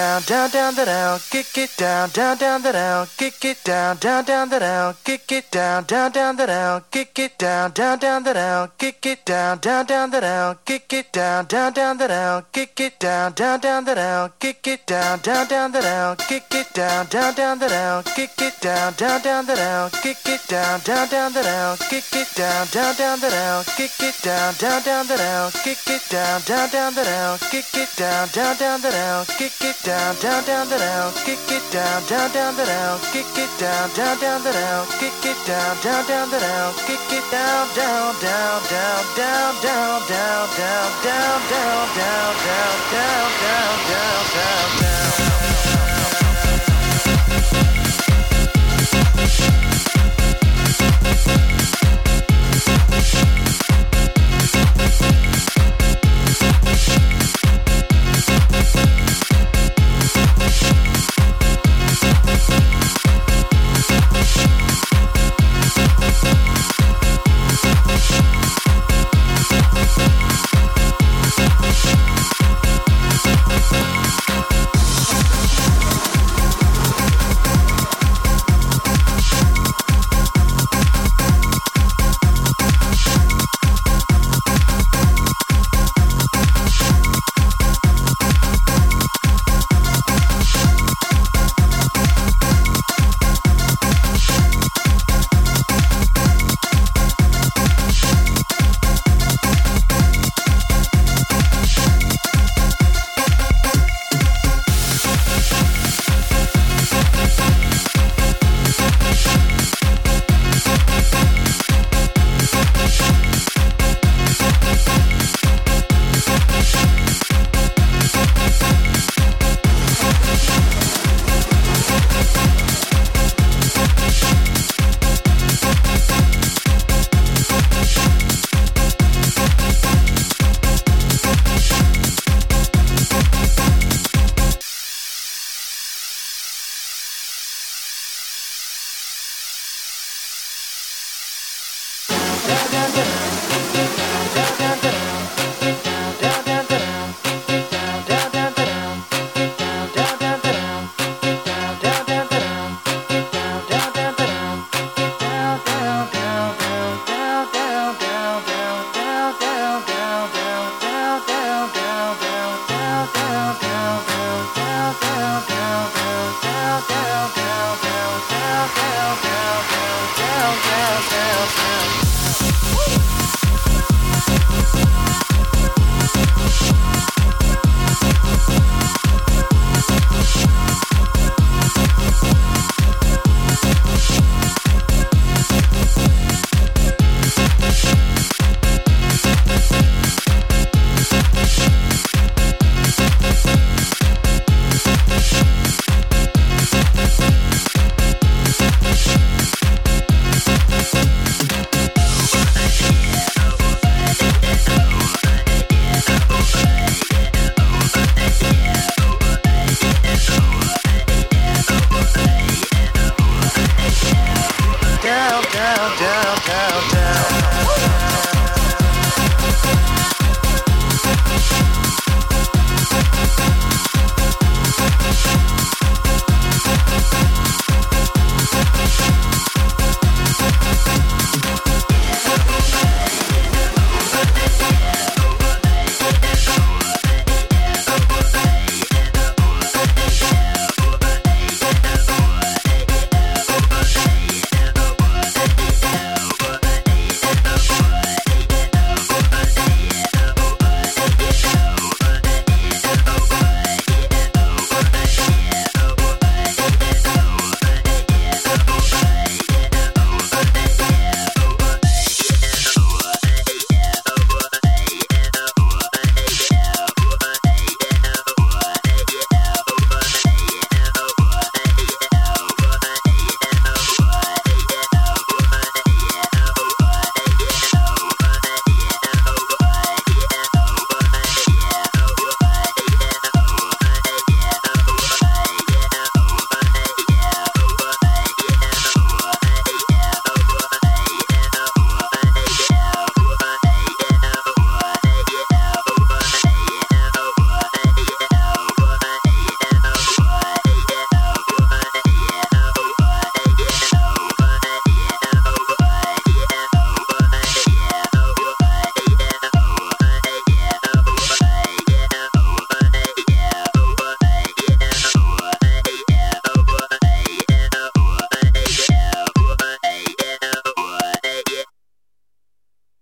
down, down, down, the down, kick it down, down, down, the down, kick it down, down, down, the down, kick it down, down, down, the down, kick it down, down, down, the down, kick it down, down, down, the down, kick it down, down, down, the down, kick it down, down, down, the down, kick it down, down, down, the down, kick it down, down, down, the down, kick it down, down, down, the down, kick it down, down, down, the down, kick it down, down, down, the down, kick it down, down, down, the down, kick it down, down, down, the down, kick it down, down, down, the down, kick it down, down, down, the down, kick it down, down, down, down, kick it down, down, down, down, kick it down, down, down, the down, kick it down, down, down, down, down, down, down, down, down, down, down, down, down, down, down, down, down.